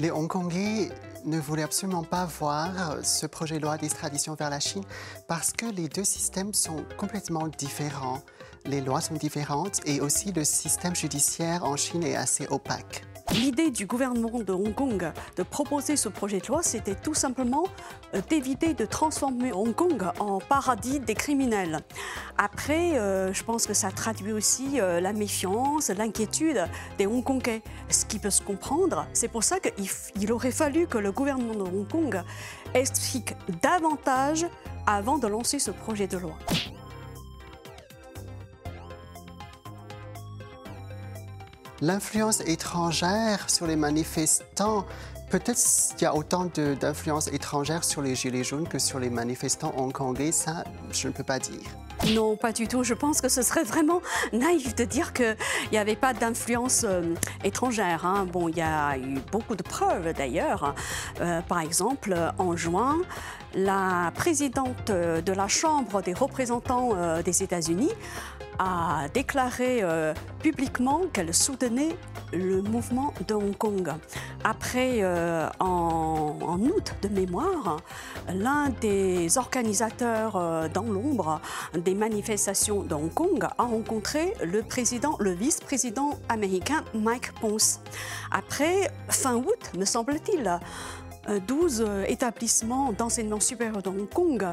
Les Hongkongais ne voulaient absolument pas voir ce projet de loi d'extradition vers la Chine parce que les deux systèmes sont complètement différents. Les lois sont différentes et aussi le système judiciaire en Chine est assez opaque. L'idée du gouvernement de Hong Kong de proposer ce projet de loi, c'était tout simplement euh, d'éviter de transformer Hong Kong en paradis des criminels. Après, euh, je pense que ça traduit aussi euh, la méfiance, l'inquiétude des Hongkongais, ce qui peut se comprendre. C'est pour ça qu'il aurait fallu que le gouvernement de Hong Kong explique davantage avant de lancer ce projet de loi. L'influence étrangère sur les manifestants, peut-être qu'il y a autant d'influence étrangère sur les Gilets jaunes que sur les manifestants hongkongais, ça, je ne peux pas dire. Non, pas du tout. Je pense que ce serait vraiment naïf de dire qu'il n'y avait pas d'influence euh, étrangère. Hein. Bon, il y a eu beaucoup de preuves d'ailleurs. Euh, par exemple, en juin, la présidente de la Chambre des représentants euh, des États-Unis a déclaré euh, publiquement qu'elle soutenait le mouvement de Hong Kong. Après, euh, en, août de mémoire, l'un des organisateurs euh, dans l'ombre des manifestations de Hong Kong a rencontré le président, le vice-président américain Mike Pence. Après, fin août, me semble-t-il, 12 établissements d'enseignement supérieur de Hong Kong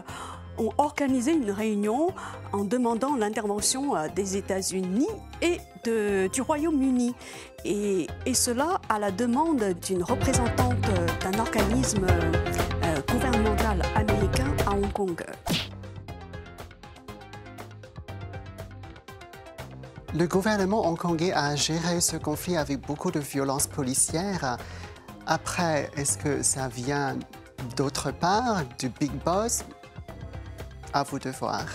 ont organisé une réunion en demandant l'intervention euh, des États-Unis et du Royaume-Uni. Et, cela à la demande d'une représentante euh, d'un organisme euh, gouvernemental américain à Hong Kong. Le gouvernement hongkongais a géré ce conflit avec beaucoup de violence policière. Après, est-ce que ça vient d'autre part, du Big Boss? À vous de voir.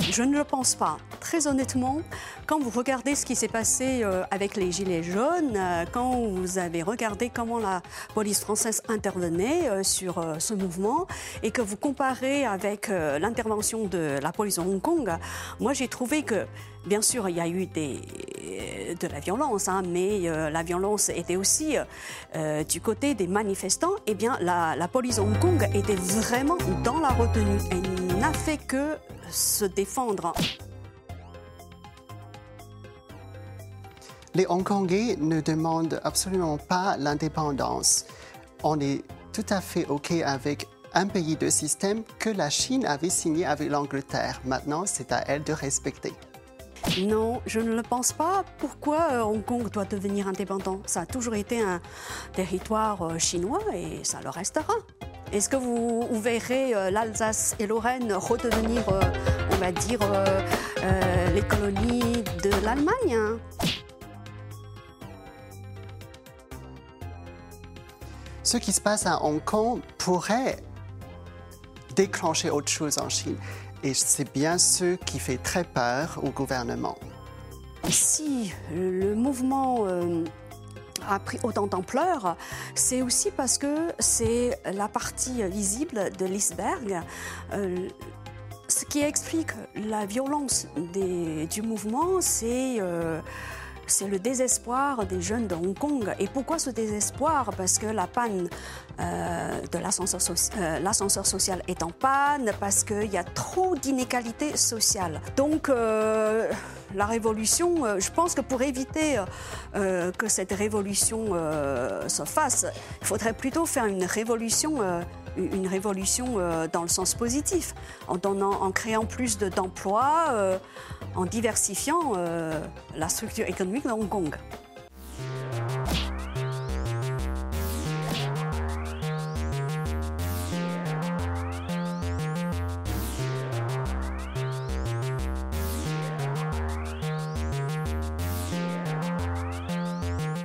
Je ne le pense pas. Très honnêtement, quand vous regardez ce qui s'est passé euh, avec les Gilets jaunes, euh, quand vous avez regardé comment la police française intervenait euh, sur ce mouvement et que vous comparez avec l'intervention de la police de Hong Kong, moi j'ai trouvé que, bien sûr, il y a eu des, de la violence, hein, mais la violence était aussi du côté des manifestants. Eh bien, la, police Hong Kong était vraiment dans la retenue. Elle n'a fait que se défendre. Les Hongkongais ne demandent absolument pas l'indépendance. On est tout à fait OK avec un pays de système que la Chine avait signé avec l'Angleterre. Maintenant, c'est à elle de respecter. Non, je ne le pense pas. Pourquoi euh, Hong Kong doit devenir indépendant? Ça a toujours été un territoire euh, chinois et ça le restera. Est-ce que vous, verrez euh, l'Alsace et Lorraine redevenir, on va dire, les colonies de l'Allemagne? Ce qui se passe à Hong Kong pourrait déclencher autre chose en Chine. Et c'est bien ce qui fait très peur au gouvernement. Si le mouvement euh, a pris autant d'ampleur, c'est aussi parce que c'est la partie visible de l'iceberg. Euh, ce qui explique la violence du mouvement, c'est euh, c'est le désespoir des jeunes de Hong Kong. Et pourquoi ce désespoir? Parce que la panne euh, de euh, l'ascenseur social est en panne, parce qu'il y a trop d'inégalités sociales. Donc, euh, la révolution, je pense que pour éviter que cette révolution se fasse, il faudrait plutôt faire une révolution une révolution dans le sens positif, en, créant plus d'emplois, en diversifiant la structure économique de Hong Kong.